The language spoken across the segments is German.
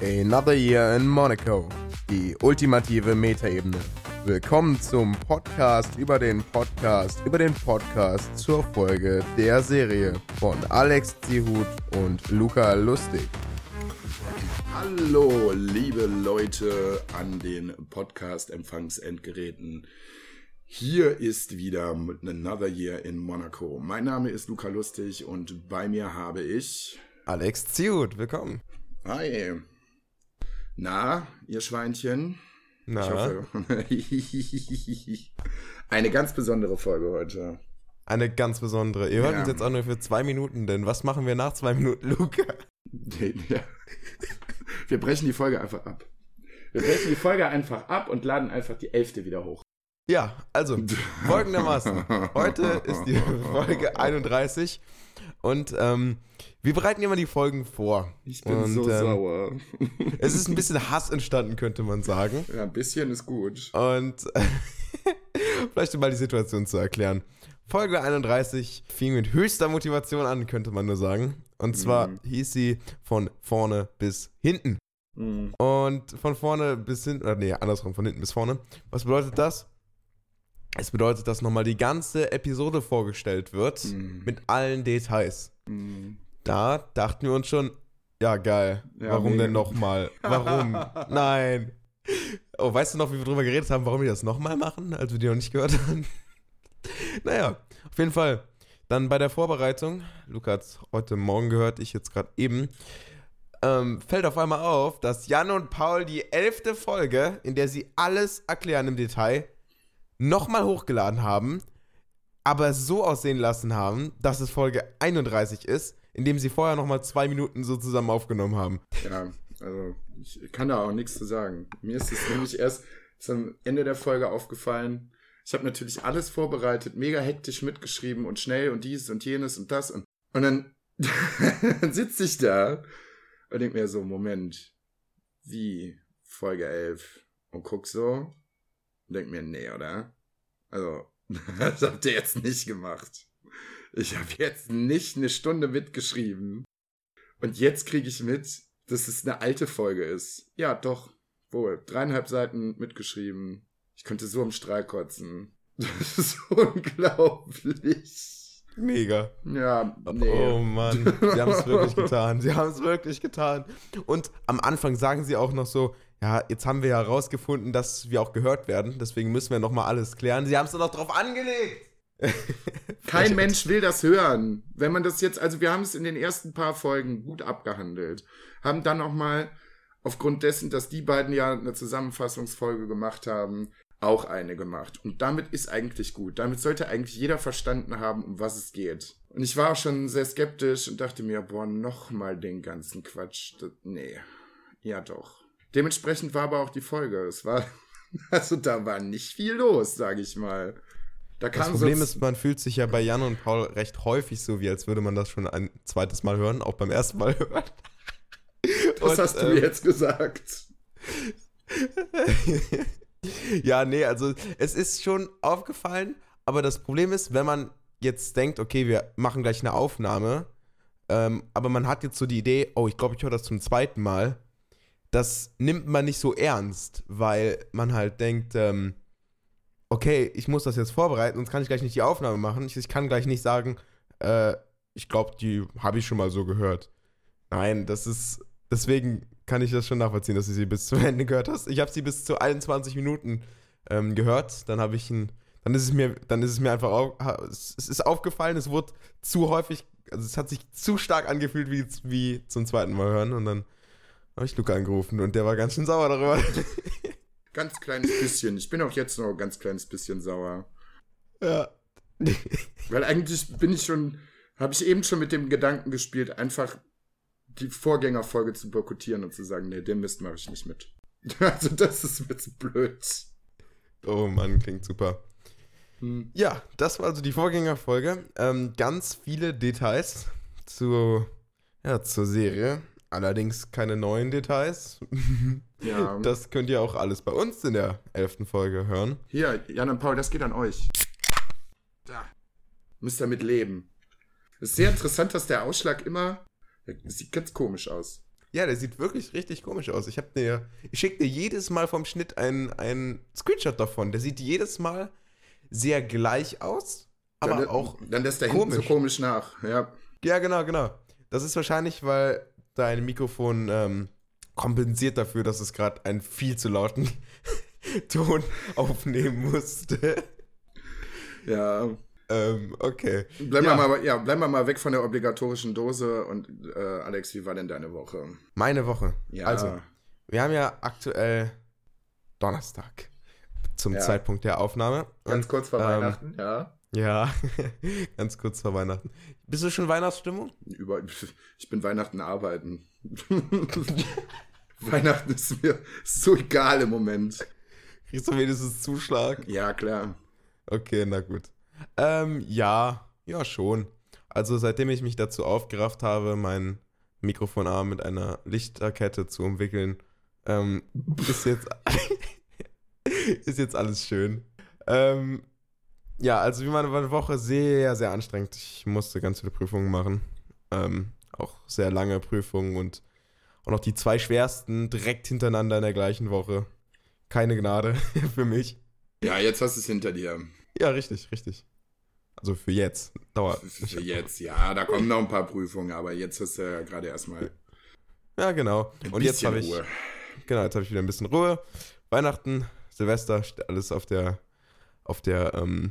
Another Year in Monaco. Die ultimative Metaebene. Willkommen zum Podcast über den Podcast über den Podcast zur Folge der Serie von Alex Zihut und Luca Lustig. Hallo, liebe Leute an den Podcast-Empfangsendgeräten. Hier ist wieder Another Year in Monaco. Mein Name ist Luca Lustig und bei mir habe ich Alex Zihut. Willkommen. Hi. Na, ihr Schweinchen? Na, Ich hoffe. Eine ganz besondere Folge heute. eine ganz besondere. Ihr hört Ja. uns jetzt auch nur für zwei Minuten, denn was machen wir nach zwei Minuten, Luca? Wir brechen die Folge einfach ab. Wir brechen die Folge einfach ab und laden einfach die elfte wieder hoch. Ja, also folgendermaßen. Heute ist die Folge 31 und ähm, wir bereiten immer die Folgen vor. Ich bin und, so ähm, sauer. Es ist ein bisschen Hass entstanden, könnte man sagen. Ja, ein bisschen ist gut. Und vielleicht um mal die Situation zu erklären. Folge 31 fing mit höchster Motivation an, könnte man nur sagen. Und zwar Mhm. hieß sie von vorne bis hinten. Mhm. Und von vorne bis hinten, oder nee, andersrum, von hinten bis vorne. Was bedeutet das? Es bedeutet, dass nochmal die ganze Episode vorgestellt wird Mhm. mit allen Details. Mhm. Da dachten wir uns schon, ja geil, Ja, warum mega. denn nochmal? Warum? Nein. Oh, weißt du noch, wie wir drüber geredet haben, warum wir das nochmal machen, als wir die noch nicht gehört haben? naja, auf jeden Fall. Dann bei der Vorbereitung, Luca hat es heute Morgen gehört, ich jetzt gerade eben, ähm, fällt auf einmal auf, dass Jan und Paul die elfte Folge, in der sie alles erklären im Detail, nochmal hochgeladen haben, aber so aussehen lassen haben, dass es Folge 31 ist, indem sie vorher nochmal zwei Minuten so zusammen aufgenommen haben. Ja, also ich kann da auch nichts zu sagen. Mir ist es nämlich erst zum Ende der Folge aufgefallen. Ich habe natürlich alles vorbereitet, mega hektisch mitgeschrieben und schnell und dies und jenes und das und, und dann, dann sitze ich da und denk mir so, Moment, wie Folge 11 und guck so und denk mir, nee, oder? Also, das habt ihr jetzt nicht gemacht. Ich habe jetzt nicht eine Stunde mitgeschrieben. Und jetzt kriege ich mit, dass es eine alte Folge ist. Ja, doch. Wohl. Dreieinhalb Seiten mitgeschrieben. Ich könnte so im Strahl kotzen. Das ist unglaublich. Mega. Ja, nee. Oh Mann, sie haben es wirklich getan. Sie haben es wirklich getan. Und am Anfang sagen sie auch noch so, ja, jetzt haben wir ja herausgefunden, dass wir auch gehört werden. Deswegen müssen wir nochmal alles klären. Sie haben es doch noch drauf angelegt. Kein Mensch will das hören. Wenn man das jetzt, also wir haben es in den ersten paar Folgen gut abgehandelt. Haben dann auch mal, aufgrund dessen, dass die beiden ja eine Zusammenfassungsfolge gemacht haben, auch eine gemacht. Und damit ist eigentlich gut. Damit sollte eigentlich jeder verstanden haben, um was es geht. Und ich war auch schon sehr skeptisch und dachte mir, boah, nochmal den ganzen Quatsch. Das, nee. Ja, doch. Dementsprechend war aber auch die Folge. Es war, also da war nicht viel los, sage ich mal. Da Das Problem ist, man fühlt sich ja bei Jan und Paul recht häufig so, wie als würde man das schon ein zweites Mal hören, auch beim ersten Mal hören. Was Und, hast du ähm, mir jetzt gesagt? ja, nee, also es ist schon aufgefallen, aber das Problem ist, wenn man jetzt denkt, okay, wir machen gleich eine Aufnahme, ähm, aber man hat jetzt so die Idee, oh, ich glaube, ich höre das zum zweiten Mal, das nimmt man nicht so ernst, weil man halt denkt, ähm, okay, ich muss das jetzt vorbereiten, sonst kann ich gleich nicht die Aufnahme machen. Ich, ich kann gleich nicht sagen, äh, ich glaube, die habe ich schon mal so gehört. Nein, das ist, deswegen kann ich das schon nachvollziehen, dass du sie bis zum Ende gehört hast. Ich habe sie bis zu 21 Minuten ähm, gehört. Dann habe ich ein, dann ist es mir, dann ist es mir einfach, au, ha- es es ist aufgefallen, es wurde zu häufig, also es hat sich zu stark angefühlt wie, wie zum zweiten Mal hören. Und dann habe ich Luca angerufen und der war ganz schön sauer darüber. Ganz kleines bisschen. Ich bin auch jetzt noch ein ganz kleines bisschen sauer. ja. Weil eigentlich bin ich schon, habe ich eben schon mit dem Gedanken gespielt, einfach die Vorgängerfolge zu boykottieren und zu sagen, nee, den Mist mache ich nicht mit. Also das ist mir zu blöd. Oh Mann, klingt super. Hm. Ja, das war also die Vorgängerfolge. Ähm, ganz viele Details zu, ja, zur Serie. Allerdings keine neuen Details. Ja. Das könnt ihr auch alles bei uns in der elften Folge hören. Hier, Jan und Paul, das geht an euch. Da. Müsst damit leben. Es ist sehr interessant, dass der Ausschlag immer. Das sieht ganz komisch aus. Ja, der sieht wirklich richtig komisch aus. Ich, dir, ich schicke dir jedes Mal vom Schnitt einen, einen Screenshot davon. Der sieht jedes Mal sehr gleich aus, aber dann, auch Dann lässt der hinten so komisch. komisch nach. Ja. Ja, genau, genau. Das ist wahrscheinlich, weil dein Mikrofon ähm, kompensiert dafür, dass es gerade einen viel zu lauten Ton aufnehmen musste. Ja. ähm, okay. Bleiben, Ja. wir mal, ja, bleiben wir mal weg von der obligatorischen Dose. Und äh, Alex, wie war denn deine Woche? Meine Woche. Ja. Also, wir haben ja aktuell Donnerstag zum Ja. Zeitpunkt der Aufnahme. ganz Und, kurz vor ähm, Weihnachten, ja. Ja, ganz kurz vor Weihnachten. Bist du schon Weihnachtsstimmung? Über, ich bin Weihnachten arbeiten. Weihnachten ist mir so egal im Moment. Kriegst du wenigstens Zuschlag? Ja, klar. Okay, na gut. Ähm, ja, ja schon. Also seitdem ich mich dazu aufgerafft habe, mein Mikrofonarm mit einer Lichterkette zu umwickeln, ähm, ist jetzt ist jetzt alles schön. Ähm, ja, also wie meine Woche sehr, sehr anstrengend. Ich musste ganz viele Prüfungen machen. Ähm, auch sehr lange Prüfungen und auch noch die zwei schwersten direkt hintereinander in der gleichen Woche. Keine Gnade für mich. Ja, jetzt hast du es hinter dir. Ja, richtig, richtig. Also für jetzt. Dauert. Für jetzt, ja, da kommen noch ein paar Prüfungen, aber jetzt hast du ja gerade erstmal Ja, genau. Und jetzt habe ich, Ruhe. genau, jetzt habe ich wieder ein bisschen Ruhe. Weihnachten, Silvester, steht alles auf der, auf der, ähm,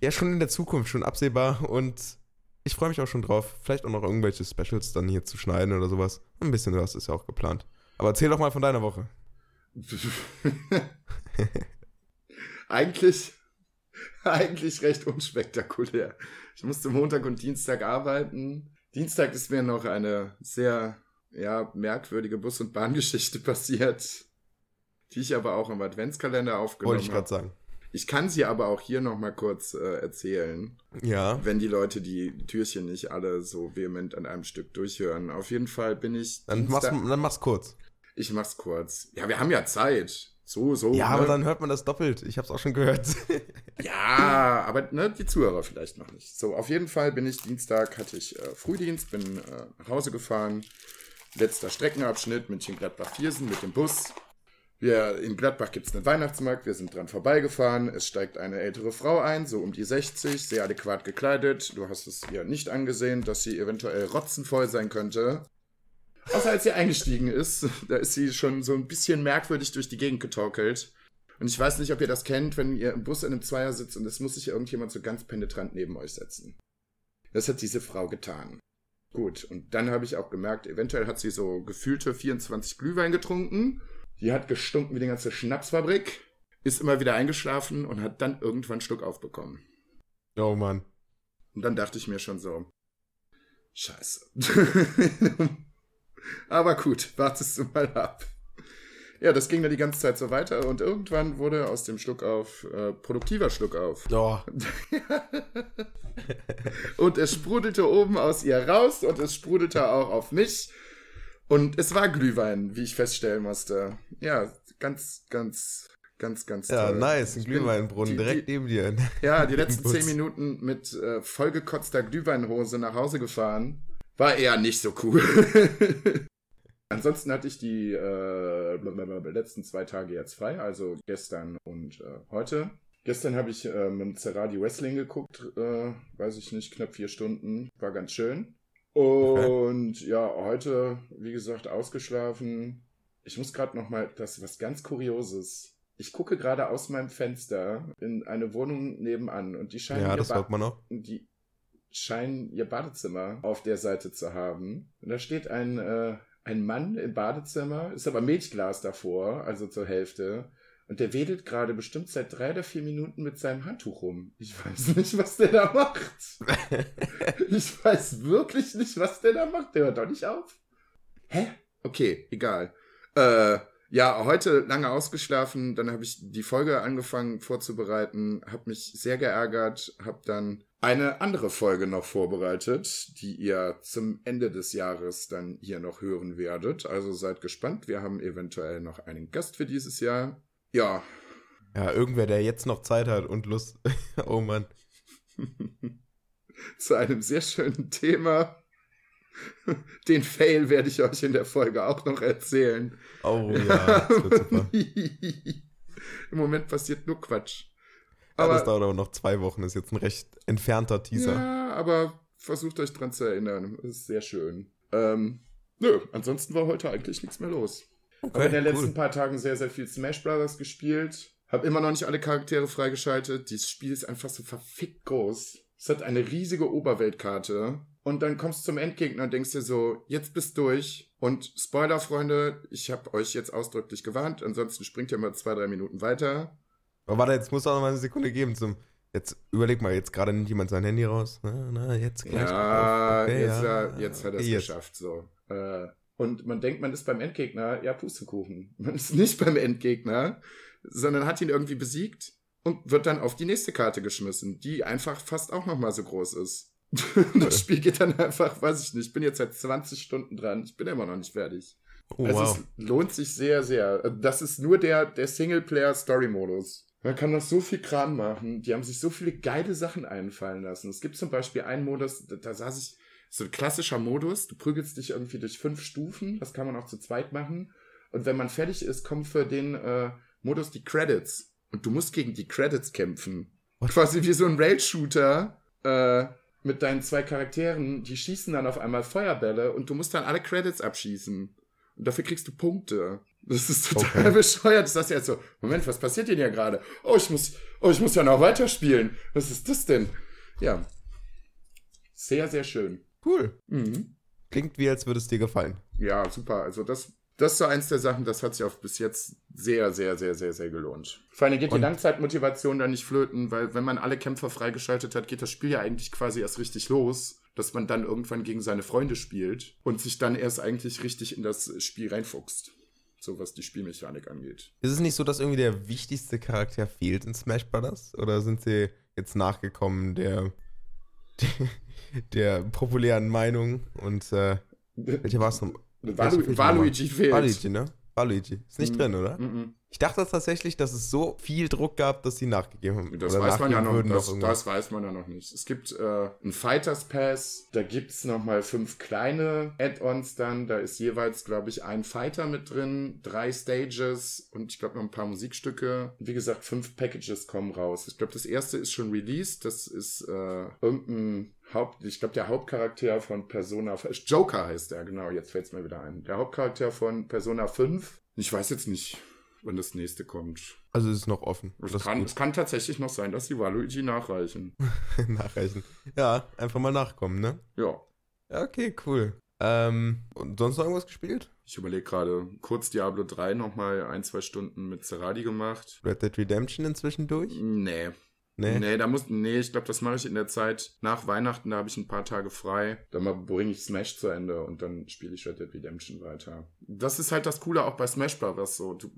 ja, schon in der Zukunft, schon absehbar. Und ich freue mich auch schon drauf, vielleicht auch noch irgendwelche Specials dann hier zu schneiden oder sowas. Ein bisschen was ist ja auch geplant. Aber erzähl doch mal von deiner Woche. eigentlich, eigentlich recht unspektakulär. Ich musste Montag und Dienstag arbeiten. Dienstag ist mir noch eine sehr, ja, merkwürdige Bus- und Bahngeschichte passiert, die ich aber auch im Adventskalender aufgenommen Wollte ich gerade habe. sagen. Ich kann sie aber auch hier noch mal kurz äh, erzählen, Ja. wenn die Leute die Türchen nicht alle so vehement an einem Stück durchhören. Auf jeden Fall bin ich Dann mach's, dann mach's kurz. Ich mach's kurz. Ja, wir haben ja Zeit. So, so. Ja, ne? aber dann hört man das doppelt. Ich hab's auch schon gehört. Ja, aber ne, die Zuhörer vielleicht noch nicht. So, auf jeden Fall bin ich Dienstag, hatte ich äh, Frühdienst, bin äh, nach Hause gefahren. Letzter Streckenabschnitt München-Gladbach-Viersen mit dem Bus. Wir, in Gladbach gibt es einen Weihnachtsmarkt, wir sind dran vorbeigefahren. Es steigt eine ältere Frau ein, so um die 60, sehr adäquat gekleidet. Du hast es ihr nicht angesehen, dass sie eventuell rotzenvoll sein könnte. Außer als sie eingestiegen ist, da ist sie schon so ein bisschen merkwürdig durch die Gegend getorkelt. Und ich weiß nicht, ob ihr das kennt, wenn ihr im Bus in einem Zweier sitzt und es muss sich irgendjemand so ganz penetrant neben euch setzen. Das hat diese Frau getan. Gut, und dann habe ich auch gemerkt, eventuell hat sie so gefühlte 24 Glühwein getrunken. Die hat gestunken wie die ganze Schnapsfabrik, ist immer wieder eingeschlafen und hat dann irgendwann Schluck aufbekommen. oh Mann. Und dann dachte ich mir schon so, scheiße. Aber gut, wartest du mal ab. Ja, das ging dann die ganze Zeit so weiter und irgendwann wurde aus dem Schluckauf äh, produktiver Schluckauf. Oh, Und es sprudelte oben aus ihr raus und es sprudelte auch auf mich. Und es war Glühwein, wie ich feststellen musste. Ja, ganz, ganz, ganz, ganz ja, toll. nice. Ein Glühweinbrunnen die- direkt die, neben dir. Ja, die letzten zehn Minuten mit äh, vollgekotzter Glühweinhose nach Hause gefahren. War eher nicht so cool. Ansonsten hatte ich die äh, letzten zwei Tage jetzt frei, also gestern und äh, heute. Gestern habe ich äh, mit dem Zerradi Wrestling geguckt, äh, weiß ich nicht, knapp vier Stunden. War ganz schön. Und ja, heute, wie gesagt, ausgeschlafen. Ich muss gerade noch mal, das ist was ganz Kurioses. Ich gucke gerade aus meinem Fenster in eine Wohnung nebenan und die scheinen Ja, ihr das Ba- man auch. die scheinen ihr Badezimmer auf der Seite zu haben. Und da steht ein, äh, ein Mann im Badezimmer, ist aber Milchglas davor, also zur Hälfte. Und der wedelt gerade bestimmt seit drei oder vier Minuten mit seinem Handtuch rum. Ich weiß nicht, was der da macht. Ich weiß wirklich nicht, was der da macht. Der hört doch nicht auf. Hä? Okay, egal. Äh, ja, heute lange ausgeschlafen. Dann habe ich die Folge angefangen vorzubereiten, habe mich sehr geärgert, habe dann eine andere Folge noch vorbereitet, die ihr zum Ende des Jahres dann hier noch hören werdet. Also seid gespannt. Wir haben eventuell noch einen Gast für dieses Jahr. Ja, Ja, irgendwer, der jetzt noch Zeit hat und Lust. oh Mann. zu einem sehr schönen Thema. Den Fail werde ich euch in der Folge auch noch erzählen. Oh ja, das wird super. Im Moment passiert nur Quatsch. Aber ja, das dauert aber noch zwei Wochen, ist jetzt ein recht entfernter Teaser. Ja, aber versucht euch dran zu erinnern. Das ist sehr schön. Ähm, nö, ansonsten war heute eigentlich nichts mehr los. Okay, habe in den letzten paar Tagen sehr, sehr viel Smash Brothers gespielt. Habe immer noch nicht alle Charaktere freigeschaltet. Dieses Spiel ist einfach so verfickt groß. Es hat eine riesige Oberweltkarte. Und dann kommst du zum Endgegner und denkst dir so, jetzt bist du durch. Und Spoiler, Freunde, ich habe euch jetzt ausdrücklich gewarnt. Ansonsten springt ihr mal zwei, drei Minuten weiter. Aber warte, jetzt muss auch noch mal eine Sekunde geben zum. Jetzt überleg mal, jetzt gerade nimmt jemand sein Handy raus. Na, na jetzt gleich. Ja, okay, jetzt, ja. jetzt hat er es geschafft. So. Äh, und man denkt, man ist beim Endgegner, ja, Pustekuchen. Man ist nicht beim Endgegner, sondern hat ihn irgendwie besiegt und wird dann auf die nächste Karte geschmissen, die einfach fast auch nochmal so groß ist. das Spiel geht dann einfach, weiß ich nicht, ich bin jetzt seit 20 Stunden dran, ich bin immer noch nicht fertig. Oh, also wow. es lohnt sich sehr, sehr. Das ist nur der, der Singleplayer-Story-Modus. Man kann noch so viel Kram machen. Die haben sich so viele geile Sachen einfallen lassen. Es gibt zum Beispiel einen Modus, da, da saß ich, so ein klassischer Modus, du prügelst dich irgendwie durch fünf Stufen, das kann man auch zu zweit machen. Und wenn man fertig ist, kommen für den äh, Modus die Credits. Und du musst gegen die Credits kämpfen. What? Quasi wie so ein Rail-Shooter äh, mit deinen zwei Charakteren, die schießen dann auf einmal Feuerbälle und du musst dann alle Credits abschießen. Und dafür kriegst du Punkte. Das ist total okay. bescheuert. Das heißt ja jetzt so, Moment, was passiert denn hier gerade? Oh, ich muss, oh, ich muss ja noch weiterspielen. Was ist das denn? Ja. Sehr, sehr schön. Cool. Mhm. Klingt wie, als würde es dir gefallen. Ja, super. Also das, das ist so eins der Sachen, das hat sich auch bis jetzt sehr, sehr, sehr, sehr, sehr gelohnt. Vor allem geht Und die Langzeitmotivation da nicht flöten, weil wenn man alle Kämpfer freigeschaltet hat, geht das Spiel ja eigentlich quasi erst richtig los dass man dann irgendwann gegen seine Freunde spielt und sich dann erst eigentlich richtig in das Spiel reinfuchst. So was die Spielmechanik angeht. Ist es nicht so, dass irgendwie der wichtigste Charakter fehlt in Smash Brothers? Oder sind sie jetzt nachgekommen der, der, populären Meinung? Und äh, welcher war es noch? Waluigi fehlt. Waluigi, ne? Waluigi. Ist nicht mm. drin, oder? Mm ich dachte tatsächlich, dass es so viel Druck gab, dass sie nachgegeben haben. Das weiß man ja noch, das, noch das, weiß man ja noch nicht. Es gibt äh, einen Fighters Pass, da gibt es nochmal fünf kleine Add-ons dann. Da ist jeweils, glaube ich, ein Fighter mit drin, drei Stages und ich glaube noch ein paar Musikstücke. Wie gesagt, fünf Packages kommen raus. Ich glaube, das erste ist schon released. Das ist äh, irgendein Haupt, ich glaube, der Hauptcharakter von Persona, Joker heißt der, genau, jetzt fällt es mir wieder ein. Der Hauptcharakter von Persona 5. Ich weiß jetzt nicht, wann das nächste kommt. Also es ist noch offen. Es kann, es kann tatsächlich noch sein, dass die Waluigi nachreichen. nachreichen. Ja, einfach mal nachkommen, ne? Ja. Ja, okay, cool. Ähm, und sonst noch irgendwas gespielt? Ich überlege gerade, kurz Diablo 3 nochmal ein, zwei Stunden mit Seradi gemacht. Red Dead Redemption inzwischen durch? Nee, Nee. Nee, da muss, nee, ich glaube, das mache ich in der Zeit nach Weihnachten, da habe ich ein paar Tage frei. Dann bringe ich Smash zu Ende und dann spiele ich Red Dead Redemption weiter. Das ist halt das Coole auch bei Smash Bros. so. Du,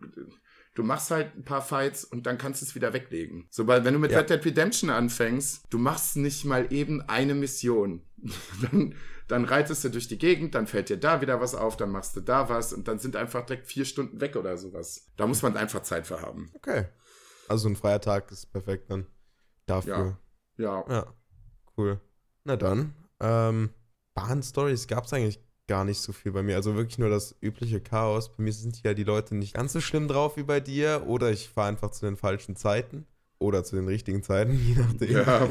du machst halt ein paar Fights und dann kannst du es wieder weglegen. Sobald, wenn du mit ja. Red Dead Redemption anfängst, du machst nicht mal eben eine Mission. dann, dann reitest du durch die Gegend, dann fällt dir da wieder was auf, dann machst du da was und dann sind einfach direkt vier Stunden weg oder sowas. Da muss man einfach Zeit für haben. Okay. Also ein freier Tag ist perfekt dann dafür. Ja. Ja. ja. Cool. Na dann. Ähm, Bahn-Stories gab es eigentlich gar nicht so viel bei mir. Also wirklich nur das übliche Chaos. Bei mir sind ja die Leute nicht ganz so schlimm drauf wie bei dir. Oder ich fahre einfach zu den falschen Zeiten. Oder zu den richtigen Zeiten, je nachdem. Ja.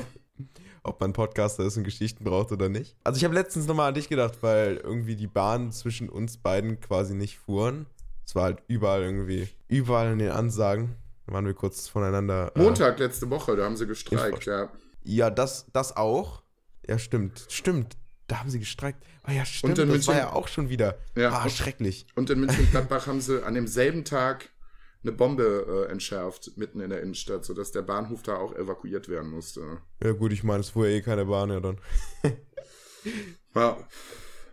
Ob man Podcaster ist und Geschichten braucht oder nicht. Also ich habe letztens nochmal an dich gedacht, weil irgendwie die Bahnen zwischen uns beiden quasi nicht fuhren. Es war halt überall irgendwie, überall in den Ansagen. Da waren wir kurz voneinander. Äh, Montag letzte Woche, da haben sie gestreikt, ja. Ja, das, das auch. Ja, stimmt. Stimmt. Da haben sie gestreikt. Ah ja, stimmt. das München, war ja auch schon wieder. Ja, ah, schrecklich. Und in München-Gladbach haben sie an demselben Tag eine Bombe äh, entschärft, mitten in der Innenstadt, sodass der Bahnhof da auch evakuiert werden musste. Ja, gut, ich meine, es fuhr eh keine Bahn, ja dann. ja.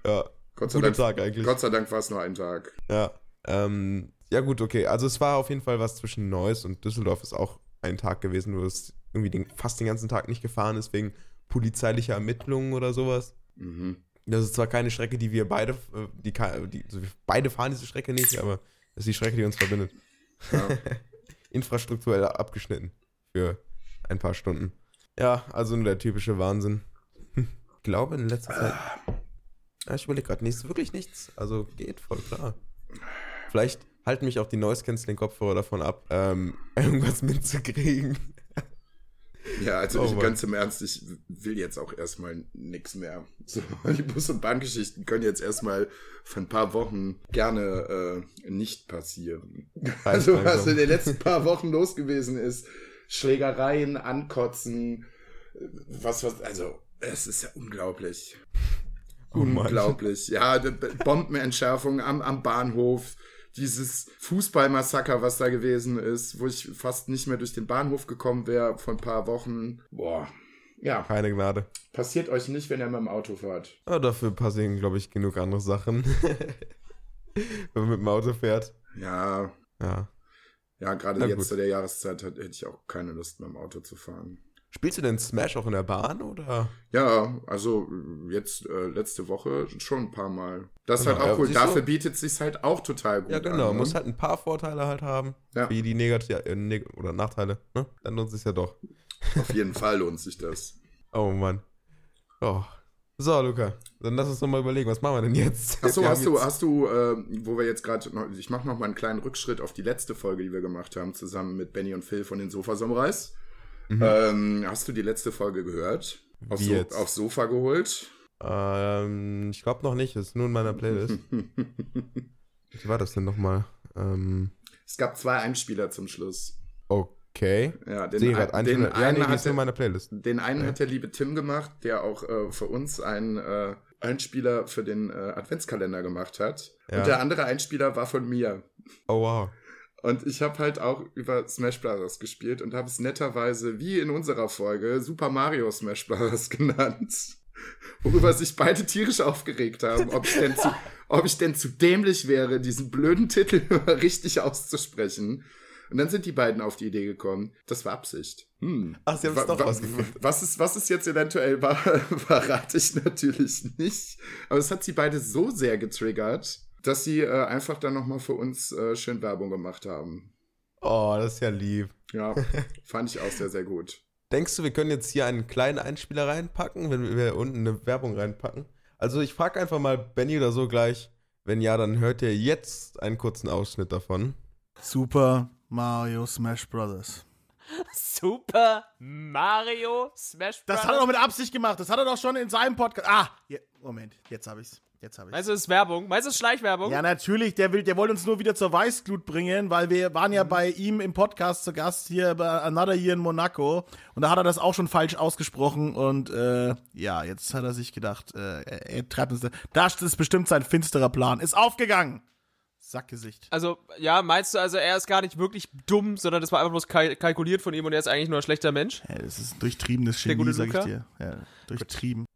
Ja. Gott sei, Dank, Tag eigentlich. Gott sei Dank war es nur ein Tag. Ja. Ähm, ja, gut, okay. Also es war auf jeden Fall was zwischen Neuss und Düsseldorf ist auch ein Tag gewesen, wo es irgendwie den, fast den ganzen Tag nicht gefahren ist, wegen polizeilicher Ermittlungen oder sowas. Mhm. Das ist zwar keine Strecke, die wir beide, äh, die, die also wir beide fahren diese Strecke nicht, aber das ist die Strecke, die uns verbindet. Ja. Infrastrukturell abgeschnitten für ein paar Stunden. Ja, also nur der typische Wahnsinn. Ich glaube, in letzter Zeit. Ja, ich überlege gerade, nichts, wirklich nichts. Also geht voll klar. Vielleicht halten mich auch die Noise Canceling Kopfhörer davon ab, ähm, irgendwas mitzukriegen. Ja, also Oh ich, Mann. ganz im Ernst, ich will jetzt auch erstmal nix mehr. So, die Bus- und Bahngeschichten können jetzt erstmal für ein paar Wochen gerne äh, nicht passieren. Also was in den letzten paar Wochen los gewesen ist, Schlägereien, Ankotzen, was, was, also es ist ja unglaublich. Oh Mann. unglaublich. Ja, d- b- Bombenentschärfung am, am Bahnhof, dieses Fußballmassaker, was da gewesen ist, wo ich fast nicht mehr durch den Bahnhof gekommen wäre vor ein paar Wochen. Boah. Ja, Keine Gnade. passiert euch nicht, wenn ihr mit dem Auto fahrt. Aber dafür passieren, glaube ich, genug andere Sachen. Wenn man mit dem Auto fährt. Ja, Ja. ja, gerade jetzt gut. zu der Jahreszeit hätte ich auch keine Lust, mit dem Auto zu fahren. Spielst du denn Smash auch in der Bahn oder? Ja, also jetzt äh, letzte Woche schon ein paar Mal. Das ist Genau, halt auch ja, cool. Dafür bietet sich halt auch total gut Ja, genau. an. ne? Muss halt ein paar Vorteile halt haben. Ja. Wie die negativ äh, neg oder Nachteile. Ne? Dann lohnt es sich ja doch. Auf jeden Fall lohnt sich das. Oh Mann. Oh. So, Luca. Dann lass uns noch mal überlegen, was machen wir denn jetzt? Achso, hast jetzt- hast du, äh, wo wir jetzt gerade, ich mache noch mal einen kleinen Rückschritt auf die letzte Folge, die wir gemacht haben, zusammen mit Benny und Phil von den Sofa-Samurais. Ähm, hast du die letzte Folge gehört? Auf Mhm. Wie jetzt? Aufs Sofa geholt? Ähm, ich glaube noch nicht. Das ist nur in meiner Playlist. Wie war das denn nochmal? Ähm, es gab zwei Einspieler zum Schluss. okay. Ja, den, Sehe ein- den Einzelne. Ja, nee, einen ist hat in der, meiner Playlist. den einen Ja. hat der liebe Tim gemacht, der auch äh, für uns einen äh, Einspieler für den äh, Adventskalender gemacht hat. Ja. Und der andere Einspieler war von mir. Oh, wow. Und ich habe halt auch über Smash Bros. gespielt und habe es netterweise, wie in unserer Folge, Super Mario Smash Bros. genannt. Worüber sich beide tierisch aufgeregt haben, ob ich denn zu, ob ich denn zu dämlich wäre, diesen blöden Titel richtig auszusprechen. Und dann sind die beiden auf die Idee gekommen, das war Absicht. Hm. Ach, sie haben es doch rausgefunden. Was es, was es jetzt eventuell war, verrate ich natürlich nicht. Aber es hat sie beide so sehr getriggert, dass sie äh, einfach dann nochmal für uns äh, schön Werbung gemacht haben. Oh, das ist ja lieb. Ja, fand ich auch sehr, sehr gut. Denkst du, wir können jetzt hier einen kleinen Einspieler reinpacken, wenn wir unten eine Werbung reinpacken? Also ich frage einfach mal Benny oder so gleich. Wenn ja, dann hört ihr jetzt einen kurzen Ausschnitt davon. Super Mario Smash Brothers. Super Mario Smash Bros. Das hat er doch mit Absicht gemacht. Das hat er doch schon in seinem Podcast. Ah, je, Moment, jetzt habe ich's. Jetzt habe ich's. Meinst du, das ist Werbung? Meinst du, das ist Schleichwerbung? Ja, natürlich, der will, der wollte uns nur wieder zur Weißglut bringen, weil wir waren ja bei ihm im Podcast zu Gast hier bei Another Year in Monaco und da hat er das auch schon falsch ausgesprochen und äh, ja, jetzt hat er sich gedacht, äh, er, treibt uns da. Das ist bestimmt sein finsterer Plan. Ist aufgegangen. Sackgesicht. Also, ja, meinst du also, er ist gar nicht wirklich dumm, sondern das war einfach bloß kal kalkuliert von ihm und er ist eigentlich nur ein schlechter Mensch? Ja, das ist ein durchtriebenes Genie, gute sag ich dir. Ja, durchtrieben.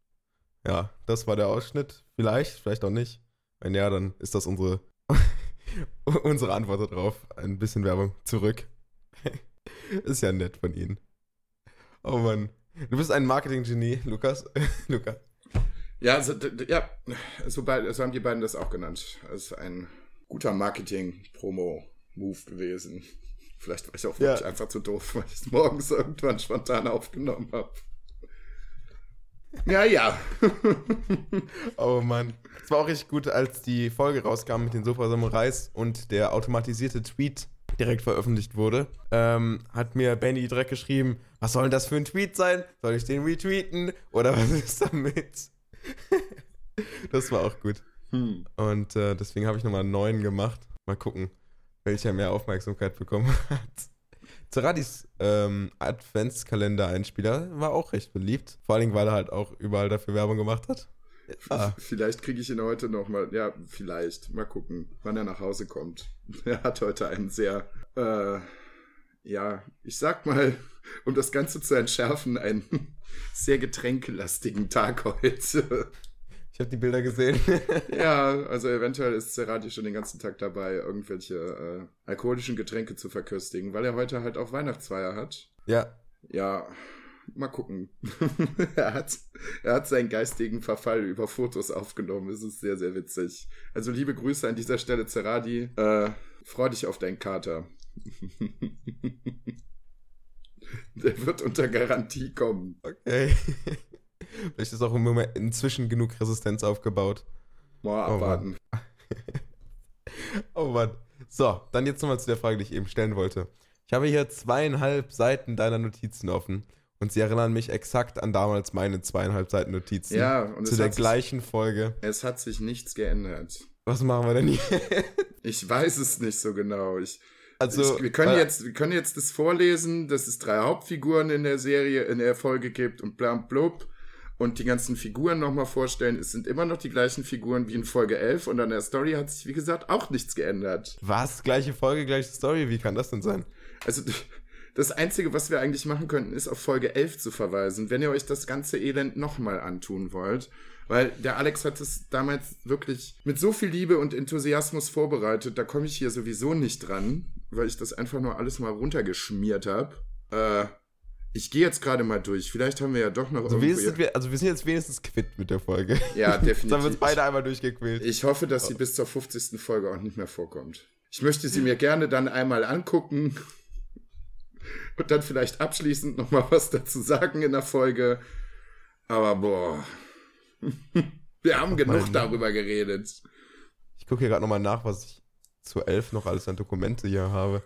Ja, das war der Ausschnitt. Vielleicht, vielleicht auch nicht. Wenn ja, dann ist das unsere, unsere Antwort darauf. Ein bisschen Werbung zurück. ist ja nett von Ihnen. Oh Mann. Du bist ein Marketing-Genie, Lukas. Luca. Ja, so, d- d- ja so, beid- so haben die beiden das auch genannt. Das ist ein guter Marketing-Promo-Move gewesen. Vielleicht war ich auch wirklich Ja. einfach zu doof, weil ich es morgens irgendwann spontan aufgenommen habe. Ja, ja. Oh Mann. Es war auch richtig gut, als die Folge rauskam mit den Sofa Samurais und der automatisierte Tweet direkt veröffentlicht wurde, ähm, hat mir Benny direkt geschrieben, was soll denn das für ein Tweet sein? Soll ich den retweeten? Oder was ist damit? das war auch gut. Hm. Und äh, deswegen habe ich nochmal einen neuen gemacht. Mal gucken, welcher mehr Aufmerksamkeit bekommen hat. Zeradis ähm, Adventskalender-Einspieler war auch recht beliebt. Vor allen Dingen, weil er halt auch überall dafür Werbung gemacht hat. Ah. Vielleicht kriege ich ihn heute noch mal. Ja, vielleicht. Mal gucken, wann er nach Hause kommt. Er hat heute einen sehr, äh, ja, ich sag mal, um das Ganze zu entschärfen, einen sehr getränkelastigen Tag heute. Ich habe die Bilder gesehen. ja, also eventuell ist Cerati schon den ganzen Tag dabei, irgendwelche äh, alkoholischen Getränke zu verköstigen, weil er heute halt auch Weihnachtsfeier hat. ja, Ja, mal gucken. er, hat, er hat seinen geistigen Verfall über Fotos aufgenommen. Es ist sehr, sehr witzig. Also liebe Grüße an dieser Stelle, Ceradi. Äh, freu dich auf deinen Kater. Der wird unter Garantie kommen. okay. Vielleicht ist auch im Moment inzwischen genug Resistenz aufgebaut. Mal Oh, abwarten. Oh Mann. So, dann jetzt nochmal zu der Frage, die ich eben stellen wollte. Ich habe hier zweieinhalb Seiten deiner Notizen offen und sie erinnern mich exakt an damals meine zweieinhalb Seiten Notizen. ja, und zu es der hat, sich, gleichen Folge. es hat sich nichts geändert. Was machen wir denn hier? Ich weiß es nicht so genau. Ich, Also, ich, wir, können weil- jetzt, wir können jetzt das vorlesen, dass es drei Hauptfiguren in der Serie, in der Folge gibt und blam blub und die ganzen Figuren nochmal vorstellen. Es sind immer noch die gleichen Figuren wie in Folge 11 und an der Story hat sich, wie gesagt, auch nichts geändert. Was? Gleiche Folge, gleiche Story? Wie kann das denn sein? Also das Einzige, was wir eigentlich machen könnten, ist auf Folge 11 zu verweisen, wenn ihr euch das ganze Elend nochmal antun wollt. Weil der Alex hat es damals wirklich mit so viel Liebe und Enthusiasmus vorbereitet, da komme ich hier sowieso nicht dran, weil ich das einfach nur alles mal runtergeschmiert habe. Äh, ich gehe jetzt gerade mal durch. Vielleicht haben wir ja doch noch Also, wenigstens, wir, also wir sind jetzt wenigstens quitt mit der Folge. Ja, Jetzt haben wir uns definitiv. beide einmal durchgequält. Ich hoffe, dass sie bis zur 50. Folge auch nicht mehr vorkommt. Ich möchte sie mir gerne dann einmal angucken und dann vielleicht abschließend nochmal was dazu sagen in der Folge. Aber boah, wir haben genug Mann. darüber geredet. Ich gucke hier gerade nochmal nach, was ich zu elf noch alles an Dokumente hier habe.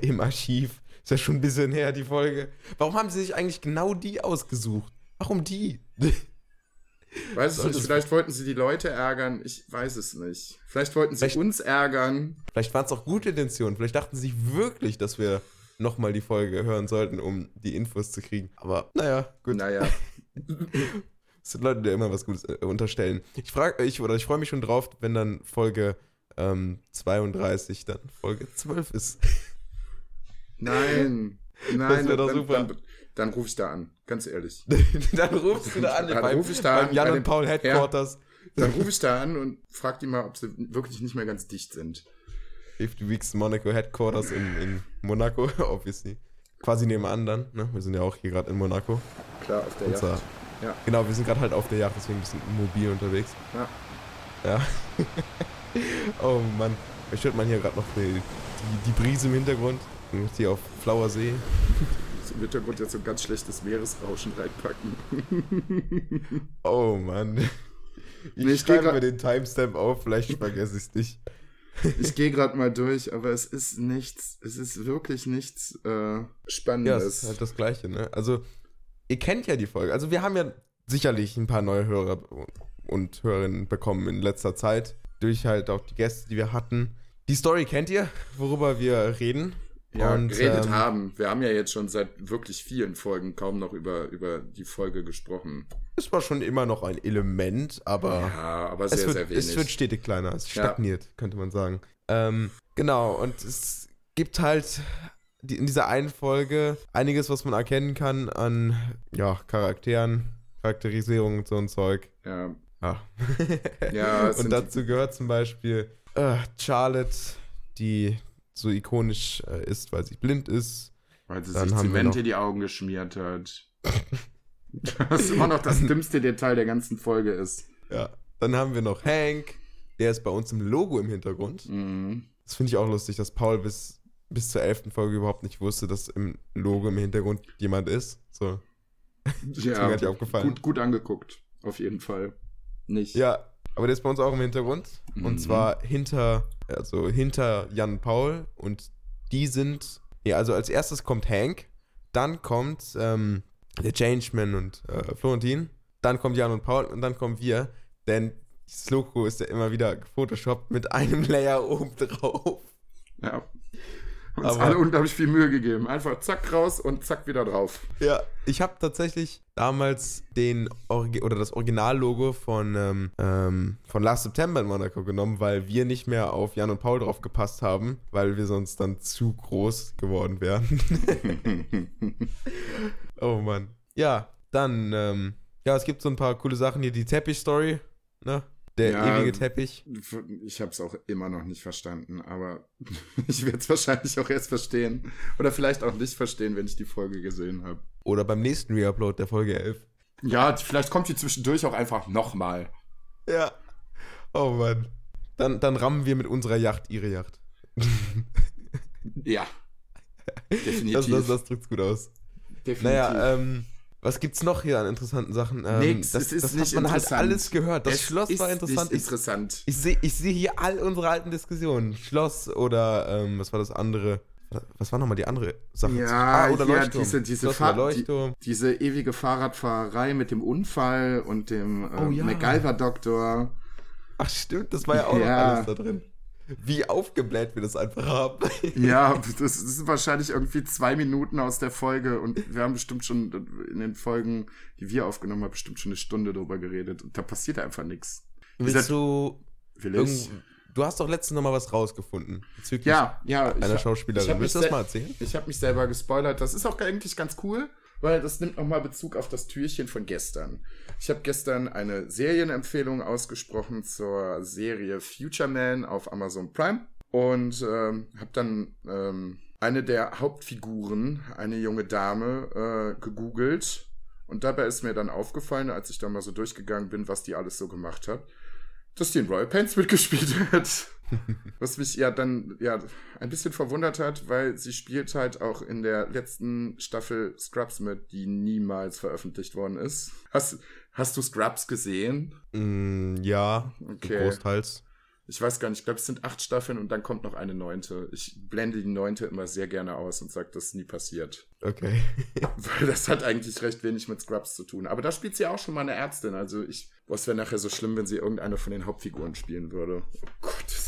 Im Archiv. Ist ja schon ein bisschen her, die Folge. Warum haben sie sich eigentlich genau die ausgesucht? Warum die? Weiß ich nicht, vielleicht wollten sie die Leute ärgern, ich weiß es nicht. Vielleicht wollten sie Vielleicht- uns ärgern. Vielleicht waren es auch gute Intentionen. Vielleicht dachten sie wirklich, dass wir nochmal die Folge hören sollten, um die Infos zu kriegen. Aber naja, gut. Naja, Es sind Leute, die immer was Gutes äh, unterstellen. Ich frage, ich, oder ich freue mich schon drauf, wenn dann Folge ähm, 32 dann Folge 12 ist. Nein, nein, wär doch dann, super. Dann, dann rufe ich da an, ganz ehrlich. dann rufst du da an, Dann beim, ruf ich da beim an, Jan und Paul Headquarters. Dann rufe ich da an und frage die mal, ob sie wirklich nicht mehr ganz dicht sind. 50 Weeks Monaco Headquarters in, in Monaco, obviously. Quasi nebenan dann, ne? Wir sind ja auch hier gerade in Monaco. Klar, auf der Yacht. Ja. Genau, wir sind gerade halt auf der Yacht, deswegen ein bisschen mobil unterwegs. Ja. Ja. oh Mann. Ich hört man hier gerade noch die, die, die Brise im Hintergrund. Jetzt hier auf Flauer See. Im Hintergrund jetzt so ein ganz schlechtes Meeresrauschen reinpacken. Oh Mann. Ich, Nee, ich schreibe mir den Timestamp auf, vielleicht vergesse ich es nicht. Ich gehe gerade mal durch, aber es ist nichts, es ist wirklich nichts äh, Ja, es Spannendes. ist halt das Gleiche, ne? Also, ihr kennt ja die Folge. Also, wir haben ja sicherlich ein paar neue Hörer und Hörerinnen bekommen in letzter Zeit. Durch halt auch die Gäste, die wir hatten. Die Story kennt ihr, worüber wir reden. Ja, und, geredet ähm, haben. Wir haben ja jetzt schon seit wirklich vielen Folgen kaum noch über, über die Folge gesprochen. Es war schon immer noch ein Element, aber Ja, aber es, sehr, wird, sehr wenig. es wird stetig kleiner. Es Ja. stagniert, könnte man sagen. Ähm, genau, und es gibt halt die, in dieser einen Folge einiges, was man erkennen kann an ja, Charakteren, Charakterisierung und so ein Zeug. ja, Ja. Ja, es und dazu gehört zum Beispiel äh, Charlotte, die so ikonisch äh, ist, weil sie blind ist. weil sie Dann sich Zement in die Augen geschmiert hat. Das immer noch das dümmste Detail der ganzen Folge ist. Ja. Dann haben wir noch Hank, der ist bei uns im Logo im Hintergrund. Mhm. Das finde ich auch lustig, dass Paul bis, bis zur elften Folge überhaupt nicht wusste, dass im Logo im Hintergrund jemand ist. So. Ja, gar nicht aufgefallen. Gut, gut angeguckt, auf jeden Fall. Nicht. Ja, aber der ist bei uns auch im Hintergrund. Mhm. Und zwar hinter, also hinter Jan und Paul. Und die sind, ja, also als erstes kommt Hank, dann kommt ähm, der Changeman und äh, Florentin, dann kommt Jan und Paul und dann kommen wir. Denn dieses Logo ist ja immer wieder gefotoshoppt mit einem Layer oben drauf. Ja. Uns Aber- alle unglaublich viel Mühe gegeben. Einfach zack raus und zack wieder drauf. Ja, ich habe tatsächlich damals den Orgi oder das Originallogo von, ähm, ähm, von Last September in Monaco genommen, weil wir nicht mehr auf Jan und Paul drauf gepasst haben, weil wir sonst dann zu groß geworden wären. oh Mann. Ja, dann, ähm, ja, es gibt so ein paar coole Sachen hier. Die Teppich-Story, ne? Der Ja. ewige Teppich. Ich habe es auch immer noch nicht verstanden, aber ich werde es wahrscheinlich auch erst verstehen. Oder vielleicht auch nicht verstehen, wenn ich die Folge gesehen habe. Oder beim nächsten Reupload der Folge 11. Ja, vielleicht kommt die zwischendurch auch einfach nochmal. Ja. Oh Mann. Dann, dann rammen wir mit unserer Yacht ihre Yacht. Ja. Das, Definitiv. das, das drückt's gut aus. Definitiv. Naja, ähm, Was gibt's noch hier an interessanten Sachen? Ähm, Nix, das, es ist das nicht hat man halt alles gehört. Das Es Schloss war interessant. Nicht Ich, interessant. ich sehe ich seh hier all unsere alten Diskussionen. Schloss oder, ähm, was war das andere? Was war nochmal die andere Sache? Ja, ah, oder ja, Leuchtturm. diese, diese, Fahr- Leuchtturm. Die, diese ewige Fahrradfahrerei mit dem Unfall und dem Oh ähm, ja. MacGyver-Doktor. Ach stimmt, das war ja auch Ja. noch alles da drin. Wie aufgebläht wir das einfach haben. Ja, das, sind wahrscheinlich irgendwie zwei Minuten aus der Folge und wir haben bestimmt schon in den Folgen, die wir aufgenommen haben, bestimmt schon eine Stunde drüber geredet und da passiert einfach nichts. Willst du Will irgend, ich? Du hast doch letztens noch mal was rausgefunden. Bezüglich Ja, ja. ich einer hab- Schauspielerin. ich Willst du das mal erzählen? Ich habe mich selber gespoilert. Das ist auch eigentlich ganz cool, weil das nimmt nochmal Bezug auf das Türchen von gestern. Ich habe gestern eine Serienempfehlung ausgesprochen zur Serie Future Man auf Amazon Prime und ähm, habe dann ähm, eine der Hauptfiguren, eine junge Dame, äh, gegoogelt. Und dabei ist mir dann aufgefallen, als ich da mal so durchgegangen bin, was die alles so gemacht hat, dass die in Royal Pains mitgespielt hat. Was mich ja dann ja ein bisschen verwundert hat, weil sie spielt halt auch in der letzten Staffel Scrubs mit, die niemals veröffentlicht worden ist. Hast, hast du Scrubs gesehen? Mm, ja, Okay. großteils. Ich weiß gar nicht, ich glaube, es sind acht Staffeln und dann kommt noch eine neunte. Ich blende die neunte immer sehr gerne aus und sage, das ist nie passiert. Okay. Weil das hat eigentlich recht wenig mit Scrubs zu tun. Aber da spielt sie auch schon mal eine Ärztin. Also ich, es wäre nachher so schlimm, wenn sie irgendeine von den Hauptfiguren spielen würde. Oh Willen.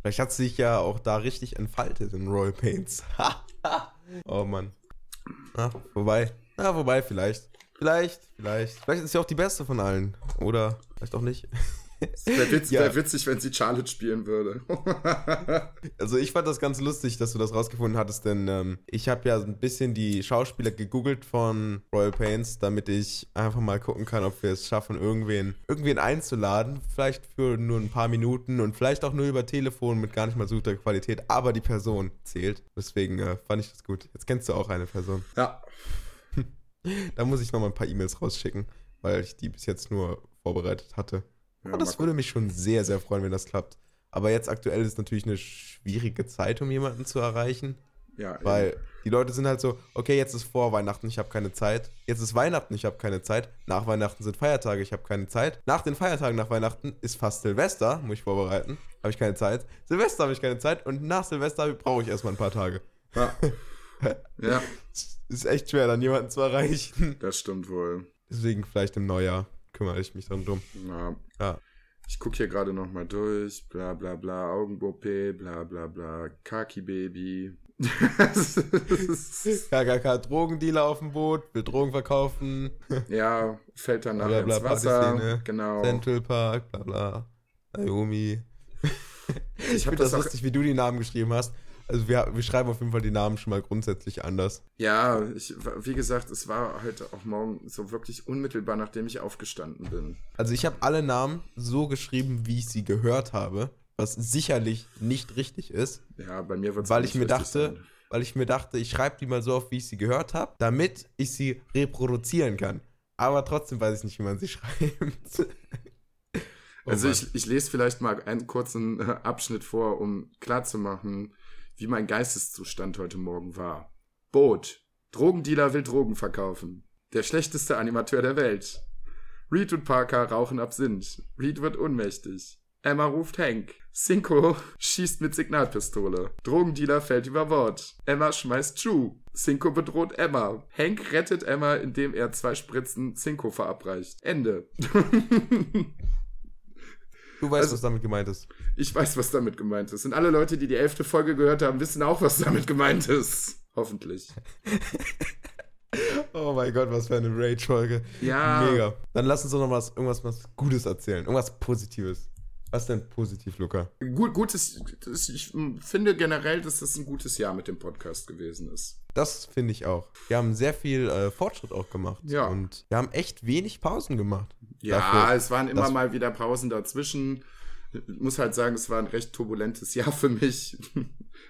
Vielleicht hat sie sich ja auch da richtig entfaltet in Royal Pains. oh Mann. Ah, wobei. Na, wobei, vielleicht. Vielleicht, vielleicht. Vielleicht ist sie auch die beste von allen. Oder vielleicht auch nicht. Es wäre witz, Ja. wär witzig, wenn sie Charlotte spielen würde. Also ich fand das ganz lustig, dass du das rausgefunden hattest, denn ähm, ich habe ja ein bisschen die Schauspieler gegoogelt von Royal Pains, damit ich einfach mal gucken kann, ob wir es schaffen, irgendwen, irgendwen einzuladen. Vielleicht für nur ein paar Minuten und vielleicht auch nur über Telefon mit gar nicht mal so guter Qualität, aber die Person zählt. Deswegen äh, fand ich das gut. Jetzt kennst du auch eine Person. ja. Da muss ich noch mal ein paar E-Mails rausschicken, weil ich die bis jetzt nur vorbereitet hatte. Ja Und das würde mich schon sehr, sehr freuen, wenn das klappt. Aber jetzt aktuell ist natürlich eine schwierige Zeit, um jemanden zu erreichen. ja, Weil die Leute sind halt so, okay, jetzt ist vor Weihnachten, ich habe keine Zeit. Jetzt ist Weihnachten, ich habe keine Zeit. Nach Weihnachten sind Feiertage, ich habe keine Zeit. Nach den Feiertagen nach Weihnachten ist fast Silvester, muss ich vorbereiten, habe ich keine Zeit. Silvester habe ich keine Zeit und nach Silvester brauche ich erstmal ein paar Tage. Ja. ja, Ist echt schwer, dann jemanden zu erreichen. das stimmt wohl. Deswegen vielleicht im Neujahr kümmere ich mich dann drum. Ja. Ja. Ich gucke hier gerade noch mal durch. Bla bla bla. Augen-OP. Bla bla bla. Kaki-Baby. KKK Drogendealer auf dem Boot, will Drogen verkaufen. ja, fällt dann nachher ins Wasser. Genau. Central Park, bla bla. Naomi. Ich Ich finde das, das lustig, wie du die Namen geschrieben hast. Also wir, wir schreiben auf jeden Fall die Namen schon mal grundsätzlich anders. Ja, ich, wie gesagt, es war halt auch morgen so wirklich unmittelbar, nachdem ich aufgestanden bin. Also ich habe alle Namen so geschrieben, wie ich sie gehört habe, was sicherlich nicht richtig ist, Ja, bei mir wird weil ich mir dachte, weil ich mir dachte, ich schreibe die mal so auf, wie ich sie gehört habe, damit ich sie reproduzieren kann. Aber trotzdem weiß ich nicht, wie man sie schreibt. Oh Also ich, ich lese vielleicht mal einen kurzen äh, Abschnitt vor, um klarzumachen, wie mein Geisteszustand heute Morgen war. Boot. Drogendealer will Drogen verkaufen. Der schlechteste Animateur der Welt. Reed und Parker rauchen Absinth. Reed wird ohnmächtig. Emma ruft Hank. Cinco schießt mit Signalpistole. Drogendealer fällt über Bord. Emma schmeißt Schuh. Cinco bedroht Emma. Hank rettet Emma, indem er zwei Spritzen Cinco verabreicht. Ende. du weißt, also- was damit gemeint ist. Ich weiß, was damit gemeint ist. Und alle Leute, die die elfte Folge gehört haben, wissen auch, was damit gemeint ist. Hoffentlich. Oh mein Gott, was für eine Rage-Folge. Ja. Mega. Dann lass uns doch noch was, irgendwas was Gutes erzählen. Irgendwas Positives. Was denn positiv, Luca? Gut, gutes, ich finde generell, dass das ein gutes Jahr mit dem Podcast gewesen ist. Das finde ich auch. Wir haben sehr viel äh, Fortschritt auch gemacht. Ja. Und wir haben echt wenig Pausen gemacht. Ja, Dafür- es waren immer mal wieder Pausen dazwischen. Ich muss halt sagen, es war ein recht turbulentes Jahr für mich.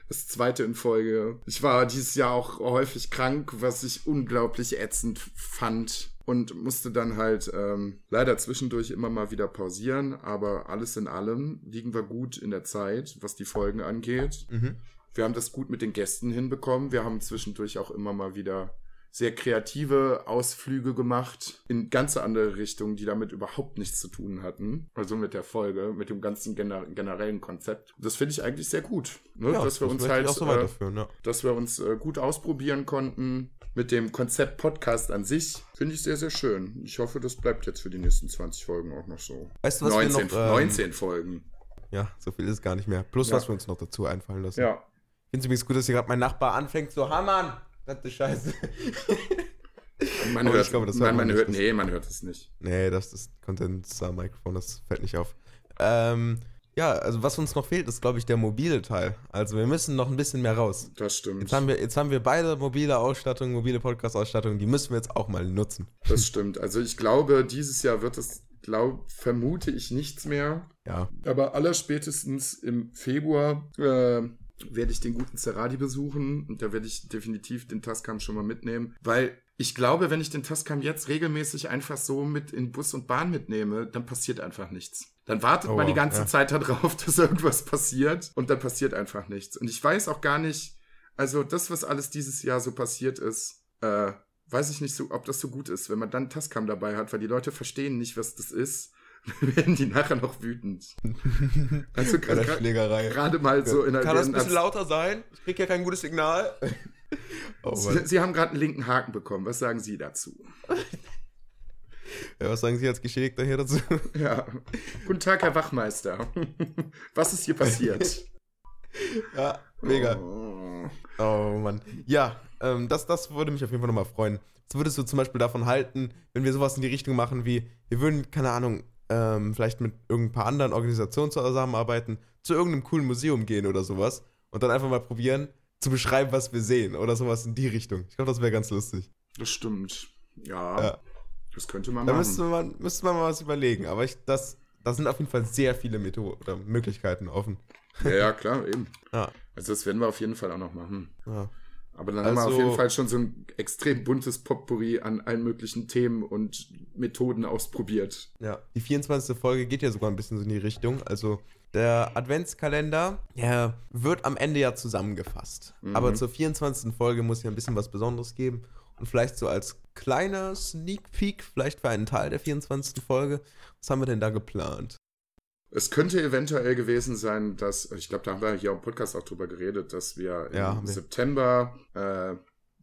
Das zweite in Folge. Ich war dieses Jahr auch häufig krank, was ich unglaublich ätzend fand. Und musste dann halt ähm, leider zwischendurch immer mal wieder pausieren. Aber alles in allem liegen wir gut in der Zeit, was die Folgen angeht. Mhm. Wir haben das gut mit den Gästen hinbekommen. Wir haben zwischendurch auch immer mal wieder sehr kreative Ausflüge gemacht in ganz andere Richtungen, die damit überhaupt nichts zu tun hatten. Also mit der Folge, mit dem ganzen gener generellen Konzept. Das finde ich eigentlich sehr gut, ne? Ja, dass wir uns halt, so äh, weiterführen, ja. dass wir uns äh, gut ausprobieren konnten. Mit dem Konzept Podcast an sich finde ich sehr, sehr schön. Ich hoffe, das bleibt jetzt für die nächsten 20 Folgen auch noch so. Weißt du, was 19, wir noch, ähm, 19 Folgen. Ja, so viel ist es gar nicht mehr. Plus, Ja. was wir uns noch dazu einfallen lassen. Ja. Ich finde es übrigens gut, dass hier gerade mein Nachbar anfängt zu hammern. Das ist scheiße. Man hört, ich glaube, das nein, man man nicht, hört, das- nee, man hört es nicht. nee, das ist Condenser-Mikrofon, das fällt nicht auf. Ähm, ja, also was uns noch fehlt, ist, glaube ich, der mobile Teil. Also wir müssen noch ein bisschen mehr raus. Das stimmt. Jetzt haben wir, jetzt haben wir beide mobile Ausstattung, mobile Podcast-Ausstattung, die müssen wir jetzt auch mal nutzen. Das stimmt. Also ich glaube, dieses Jahr wird es, glaub, vermute ich nichts mehr. Ja, Aber allerspätestens im Februar äh, werde ich den guten Serradi besuchen und da werde ich definitiv den Tascam schon mal mitnehmen, weil ich glaube, wenn ich den Tascam jetzt regelmäßig einfach so mit in Bus und Bahn mitnehme, dann passiert einfach nichts. Dann wartet Oh, man die ganze ja. Zeit darauf, dass irgendwas passiert und dann passiert einfach nichts. Und ich weiß auch gar nicht, also das, was alles dieses Jahr so passiert ist, äh, weiß ich nicht, so, ob das so gut ist, wenn man dann Tascam dabei hat, weil die Leute verstehen nicht, was das ist. werden die nachher noch wütend. Also gerade mal so in der Kann das ein bisschen lauter sein? Ich krieg ja kein gutes Signal. oh Sie. Sie haben gerade einen linken Haken bekommen. Was sagen Sie dazu? Ja, was sagen Sie als Geschädigter hier dazu? Ja. Guten Tag, Herr Wachmeister. Was ist hier passiert? ja, mega. Oh. Oh Mann. Ja, ähm, das, das würde mich auf jeden Fall nochmal freuen. Was würdest du zum Beispiel davon halten, wenn wir sowas in die Richtung machen wie, wir würden, keine Ahnung, ähm, vielleicht mit irgendein paar anderen Organisationen zusammenarbeiten, zu irgendeinem coolen Museum gehen oder sowas und dann einfach mal probieren, zu beschreiben, was wir sehen oder sowas in die Richtung. Ich glaube, das wäre ganz lustig. Das stimmt. Ja, Ja. das könnte man Da machen. müsste man, müsste man mal was überlegen. Aber ich, das, da sind auf jeden Fall sehr viele Methoden oder Möglichkeiten offen. Ja, ja, klar, eben. Ja, Also das werden wir auf jeden Fall auch noch machen. ja. Aber dann haben wir auf Also- jeden Fall schon so ein extrem buntes Potpourri an allen möglichen Themen und Methoden ausprobiert. Ja, die 24. Folge geht ja sogar ein bisschen so in die Richtung. Also der Adventskalender, der wird am Ende ja zusammengefasst. Mhm. Aber zur 24. Folge muss ja ein bisschen was Besonderes geben. Und vielleicht so als kleiner Sneak Peek, vielleicht für einen Teil der 24. Folge. Was haben wir denn da geplant? Es könnte eventuell gewesen sein, dass, ich glaube, da haben wir hier im Podcast auch drüber geredet, dass wir im Ja, wir. September, äh,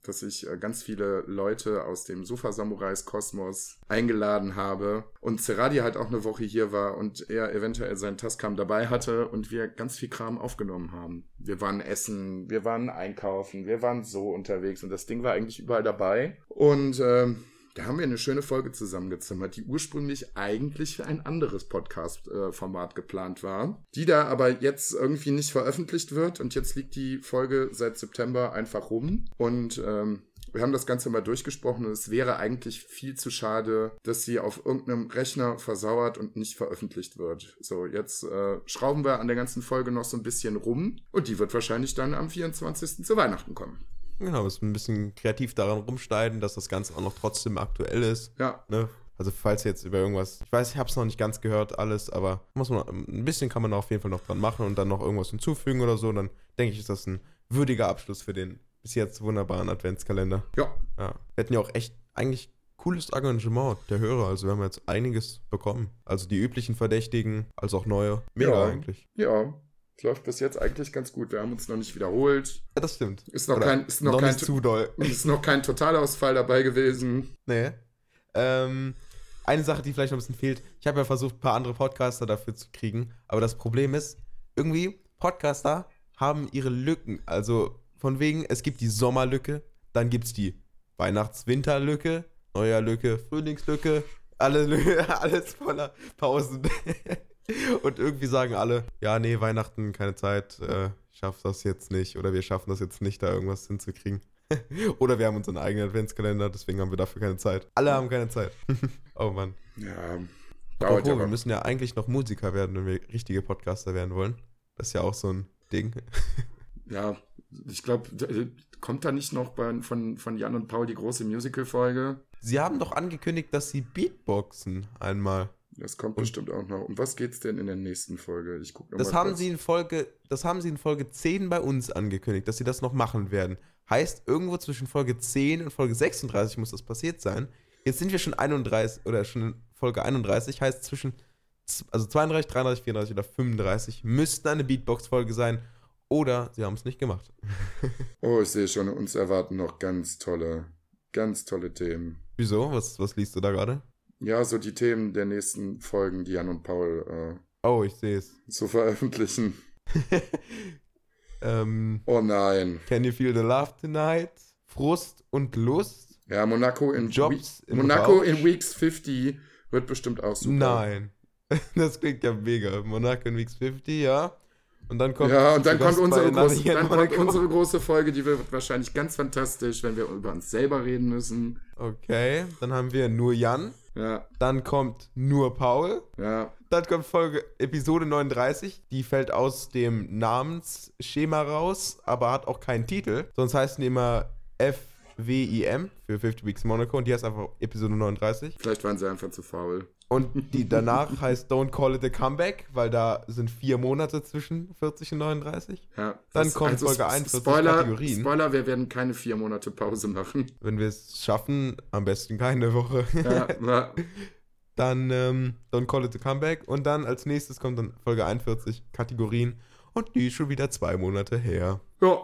dass ich äh, ganz viele Leute aus dem Sofa-Samurais-Kosmos eingeladen habe und Seradi halt auch eine Woche hier war und er eventuell seinen Tascam dabei hatte und wir ganz viel Kram aufgenommen haben. Wir waren essen, wir waren einkaufen, wir waren so unterwegs und das Ding war eigentlich überall dabei und ähm, da haben wir eine schöne Folge zusammengezimmert, die ursprünglich eigentlich für ein anderes Podcast-Format geplant war, die da aber jetzt irgendwie nicht veröffentlicht wird und jetzt liegt die Folge seit September einfach rum und ähm, wir haben das Ganze mal durchgesprochen und es wäre eigentlich viel zu schade, dass sie auf irgendeinem Rechner versauert und nicht veröffentlicht wird. So, jetzt äh, schrauben wir an der ganzen Folge noch so ein bisschen rum und die wird wahrscheinlich dann am 24. zu Weihnachten kommen. Genau, müssen ein bisschen kreativ daran rumschneiden, dass das Ganze auch noch trotzdem aktuell ist. Ja, Ne? Also falls jetzt über irgendwas, ich weiß, ich habe es noch nicht ganz gehört alles, aber muss man, ein bisschen kann man auf jeden Fall noch dran machen und dann noch irgendwas hinzufügen oder so. Dann denke ich, ist das ein würdiger Abschluss für den bis jetzt wunderbaren Adventskalender. ja, Ja, wir hatten ja auch echt eigentlich cooles Engagement der Hörer. Also wir haben jetzt einiges bekommen. Also die üblichen Verdächtigen, als auch neue. Mega Ja. eigentlich. Ja, läuft bis jetzt eigentlich ganz gut. Wir haben uns noch nicht wiederholt. Ja, das stimmt. Ist noch Oder kein, ist noch kein, nicht zu doll. ist noch kein Totalausfall dabei gewesen. Nee. Ähm, eine Sache, die vielleicht noch ein bisschen fehlt. Ich habe ja versucht, ein paar andere Podcaster dafür zu kriegen. Aber das Problem ist, irgendwie, Podcaster haben ihre Lücken. Also von wegen, es gibt die Sommerlücke, dann gibt es die Weihnachts-Winterlücke, Neujahrlücke, Frühlingslücke, alle alles voller Pausen. Und irgendwie sagen alle, ja, nee, Weihnachten, keine Zeit, äh, ich schaff das jetzt nicht. Oder wir schaffen das jetzt nicht, da irgendwas hinzukriegen. Oder wir haben unseren eigenen Adventskalender, deswegen haben wir dafür keine Zeit. Alle haben keine Zeit. oh Mann. Ja, Apropos, ja wir müssen ja eigentlich noch Musiker werden, wenn wir richtige Podcaster werden wollen. Das ist ja auch so ein Ding. Ja, ich glaube, kommt da nicht noch bei, von, von Jan und Paul die große Musical-Folge? Sie haben doch angekündigt, dass sie Beatboxen einmal. Das kommt bestimmt auch noch. Um was geht's denn in der nächsten Folge? Ich gucke Das haben sie in Folge, das haben sie in Folge 10 bei uns angekündigt, dass sie das noch machen werden. Heißt, irgendwo zwischen Folge 10 und Folge 36 muss das passiert sein. Jetzt sind wir schon 31 oder schon in Folge 31, heißt zwischen also 32, 33, 34 oder 35 müssten eine Beatbox-Folge sein oder sie haben es nicht gemacht. Oh, ich sehe schon, uns erwarten noch ganz tolle, ganz tolle Themen. Wieso? Was, was liest du da gerade? Ja, so die Themen der nächsten Folgen, die Jan und Paul Oh, ich äh, so veröffentlichen. ähm, Oh nein. Can you feel the love tonight? Frust und Lust? Ja, Monaco in, Jobs im Monaco Rausch? in Weeks 50 wird bestimmt auch super. Nein. Das klingt ja mega. Monaco in Weeks 50, ja. Und dann kommt. Ja, und dann zu kommt, unsere große, dann kommt unsere große Folge, die wird wahrscheinlich ganz fantastisch, wenn wir über uns selber reden müssen. Okay, dann haben wir nur Jan. Ja, Dann kommt nur Paul. ja. Dann kommt Folge Episode 39. Die fällt aus dem Namensschema raus, aber hat auch keinen Titel. Sonst heißen die immer FWIM für 50 Weeks Monaco und die heißt einfach Episode 39. Vielleicht waren sie einfach zu faul. Und die danach heißt Don't Call It a Comeback, weil da sind vier Monate zwischen 40 und 39. Ja. Dann kommt Folge Sp- 41 Spoiler, Kategorien. Spoiler, wir werden keine vier Monate Pause machen. Wenn wir es schaffen, am besten keine Woche. Ja, ja. Dann ähm, Don't Call It a Comeback. Und dann als nächstes kommt dann Folge 41 Kategorien. Und die ist schon wieder zwei Monate her. ja.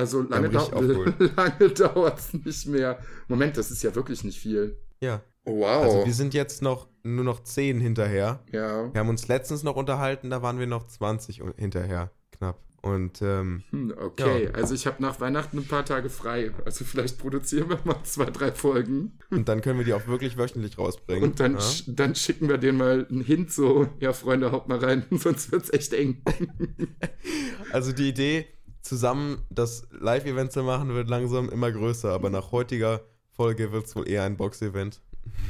Also lange, dau lange dauert es nicht mehr. Moment, das ist ja wirklich nicht viel. Ja. Oh, wow. Also wir sind jetzt noch nur noch 10 hinterher. ja. Wir haben uns letztens noch unterhalten, da waren wir noch 20 un- hinterher. Knapp. Und ähm, Hm, okay, Ja. also ich habe nach Weihnachten ein paar Tage frei. Also vielleicht produzieren wir mal zwei, drei Folgen. und dann können wir die auch wirklich wöchentlich rausbringen. Und dann, ja? sch- dann schicken wir denen mal einen Hint so, ja Freunde, haut mal rein, sonst wird's echt eng. Also die Idee, zusammen das Live-Event zu machen, wird langsam immer größer. Aber nach heutiger Folge wird es wohl eher ein Box-Event.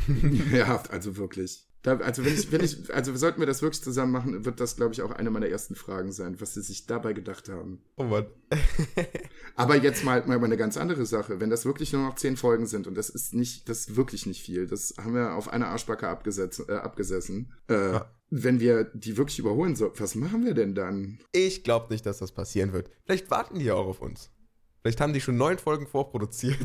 ja, also wirklich. Da, also wenn ich, wenn ich, also sollten wir das wirklich zusammen machen, wird das, glaube ich, auch eine meiner ersten Fragen sein, was sie sich dabei gedacht haben. Oh Mann. Aber jetzt mal, mal eine ganz andere Sache. Wenn das wirklich nur noch zehn Folgen sind und das ist nicht, das ist wirklich nicht viel, das haben wir auf einer Arschbacke abgesetzt, äh, abgesessen. Äh, Ja. Wenn wir die wirklich überholen sollten, was machen wir denn dann? Ich glaube nicht, dass das passieren wird. Vielleicht warten die ja auch auf uns. Vielleicht haben die schon neun Folgen vorproduziert.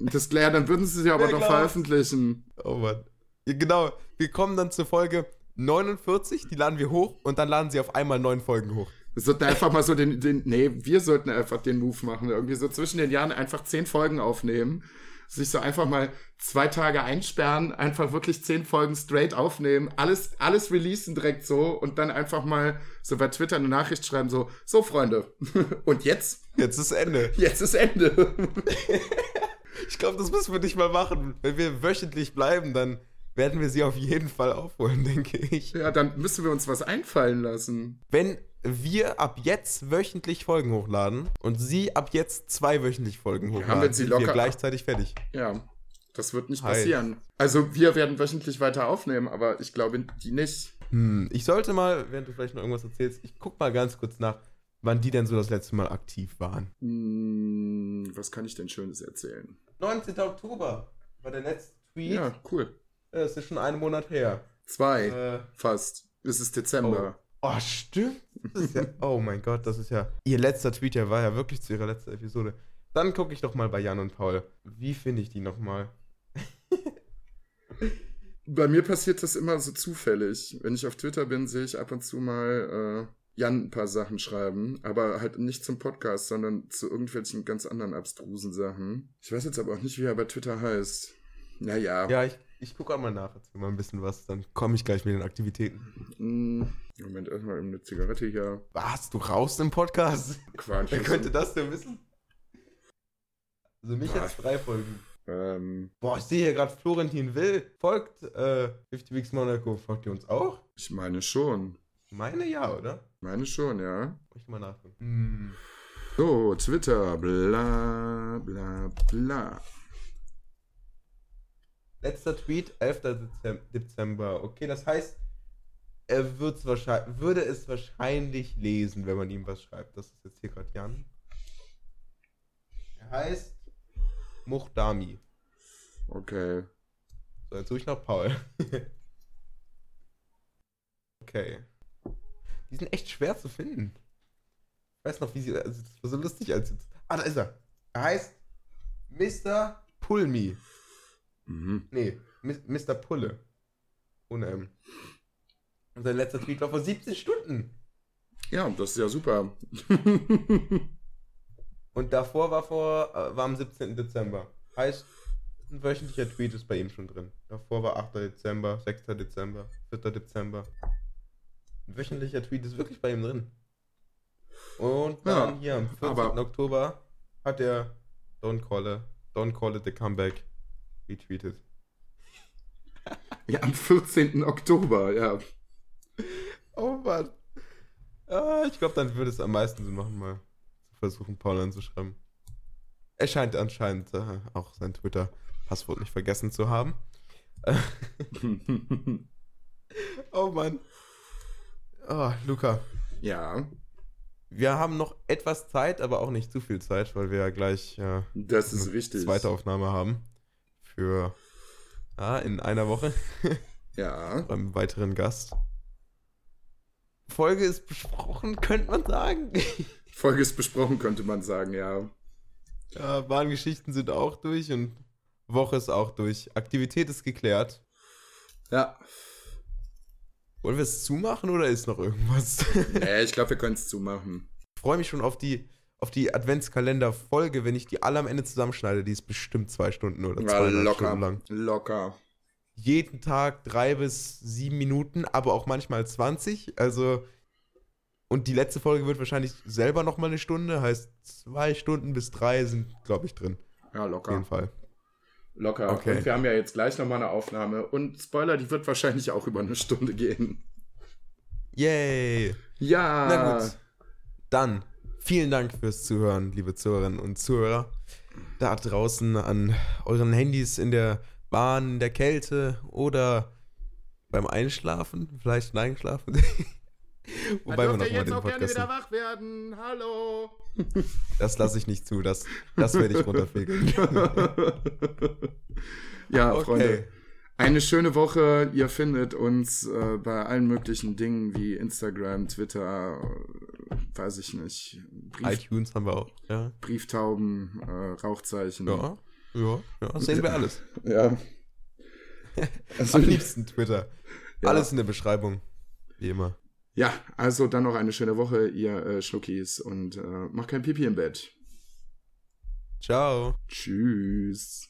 Das, ja, dann würden sie sie aber Wer doch glaubt's? veröffentlichen. Oh Mann. Ja, genau. Wir kommen dann zur Folge 49, die laden wir hoch und dann laden sie auf einmal neun Folgen hoch. Wir sollten einfach mal so den, den, nee, wir sollten einfach den Move machen. Irgendwie so zwischen den Jahren einfach zehn Folgen aufnehmen. Sich so einfach mal zwei Tage einsperren, einfach wirklich zehn Folgen straight aufnehmen, alles, alles releasen direkt so und dann einfach mal so bei Twitter eine Nachricht schreiben, so, so Freunde. Und jetzt? Jetzt ist Ende. Jetzt ist Ende. Ich glaube, das müssen wir nicht mal machen. Wenn wir wöchentlich bleiben, dann werden wir sie auf jeden Fall aufholen, denke ich. Ja, dann müssen wir uns was einfallen lassen. Wenn wir ab jetzt wöchentlich Folgen hochladen und sie ab jetzt zwei wöchentlich Folgen hochladen, wir sie sind locker- wir gleichzeitig fertig. Ja, das wird nicht Heiß. passieren. Also wir werden wöchentlich weiter aufnehmen, aber ich glaube, die nicht. Hm, ich sollte mal, während du vielleicht noch irgendwas erzählst, ich guck mal ganz kurz nach, wann die denn so das letzte Mal aktiv waren. Hm, was kann ich denn Schönes erzählen? 19. Oktober war der letzte Tweet. Ja, cool. Das ist schon einen Monat her. Zwei, Äh, fast. Es ist Dezember. oh, stimmt. Das ist ja, oh mein Gott, das ist ja. Ihr letzter Tweet ja war ja wirklich zu ihrer letzten Episode. Dann gucke ich doch mal bei Jan und Paul. Wie finde ich die nochmal? Bei mir passiert das immer so zufällig. Wenn ich auf Twitter bin, sehe ich ab und zu mal äh, Jan ein paar Sachen schreiben, aber halt nicht zum Podcast, sondern zu irgendwelchen ganz anderen abstrusen Sachen. Ich weiß jetzt aber auch nicht, wie er bei Twitter heißt. Naja. Ja, ich, ich gucke auch mal nach, erzähl mal ein bisschen was, dann komme ich gleich mit den Aktivitäten. Hm, Moment, erstmal eine Zigarette hier. Was, du rauchst im Podcast? Quatsch. Wer könnte das denn wissen? Also mich jetzt drei Folgen. Ähm, Boah, ich sehe hier gerade Florentin Will. Folgt äh, 50 Weeks Monaco. Folgt ihr uns auch? ich meine schon. Ich meine ja, oder? Meine schon, ja. Muss ich mal nachgucken. Hm. So, Twitter, bla bla bla. Letzter Tweet, 11. Dezem- Dezember. Okay, das heißt, er wird's wahrscheinlich, würde es wahrscheinlich lesen, wenn man ihm was schreibt. Das ist jetzt hier gerade Jan. Er heißt Muchdami. Okay. So, jetzt suche ich nach Paul. okay. Die sind echt schwer zu finden. Ich weiß noch, wie sie. Also, das war so lustig als jetzt. Ah, da ist er. Er heißt Mr. Pulmi. Mhm. Nee, Mr. Pulle. Ohne M. Und sein letzter Tweet war vor 17 Stunden. Ja, das ist ja super. Und davor war vor, äh, war am 17. Dezember. Heißt, ein wöchentlicher Tweet ist bei ihm schon drin. Davor war 8. Dezember, 6. Dezember, 4. Dezember. Ein wöchentlicher Tweet ist wirklich bei ihm drin. Und dann Ja, hier am 14. aber- Oktober hat er Don't Call it, Don't Call it the Comeback retweetet. ja, am 14. Oktober, ja. Oh Mann. Ah, ich glaube, dann würde es am meisten Sinn machen, mal zu versuchen, Paul anzuschreiben. Er scheint anscheinend äh, auch sein Twitter-Passwort nicht vergessen zu haben. Oh Mann. Oh, Luca. ja, Wir haben noch etwas Zeit, aber auch nicht zu viel Zeit, weil wir ja gleich äh, das ist eine wichtig. zweite Aufnahme haben. Für ja, in einer Woche Ja, beim weiteren Gast. Folge ist besprochen, könnte man sagen. Folge ist besprochen, könnte man sagen, ja. Ja, Bahngeschichten sind auch durch und Woche ist auch durch. Aktivität ist geklärt. Ja, Wollen wir es zumachen oder ist noch irgendwas? äh, ich glaube, wir können es zumachen. Ich freue mich schon auf die, auf die Adventskalender-Folge, wenn ich die alle am Ende zusammenschneide. Die ist bestimmt zwei Stunden oder Ja, zweieinhalb locker, Stunden lang. locker. Jeden Tag drei bis sieben Minuten, aber auch manchmal 20. Also, und die letzte Folge wird wahrscheinlich selber nochmal eine Stunde. Heißt, zwei Stunden bis drei sind, glaube ich, drin. Ja, Auf locker. jeden Fall. Locker. Okay. Und wir haben ja jetzt gleich nochmal eine Aufnahme. Und Spoiler, die wird wahrscheinlich auch über eine Stunde gehen. Yay! Ja. Na gut. Dann vielen Dank fürs Zuhören, liebe Zuhörerinnen und Zuhörer. Da draußen an euren Handys in der Bahn, in der Kälte oder beim Einschlafen, vielleicht ein Einschlafen. Wobei man noch mal den Podcast. wach werden. Hallo. Das lasse ich nicht zu, das, das werde ich runterfegeln. ja, Okay. Freunde. Eine schöne Woche. Ihr findet uns äh, bei allen möglichen Dingen wie Instagram, Twitter, weiß ich nicht, Brief, iTunes haben wir auch. Ja, Brieftauben, äh, Rauchzeichen. ja, ja, ja sehen wir alles. Ja. Also, Am liebsten Twitter. Ja. Alles in der Beschreibung. Wie immer. ja, also dann noch eine schöne Woche, ihr äh, Schnuckis, und äh, macht kein Pipi im Bett. Ciao. Tschüss.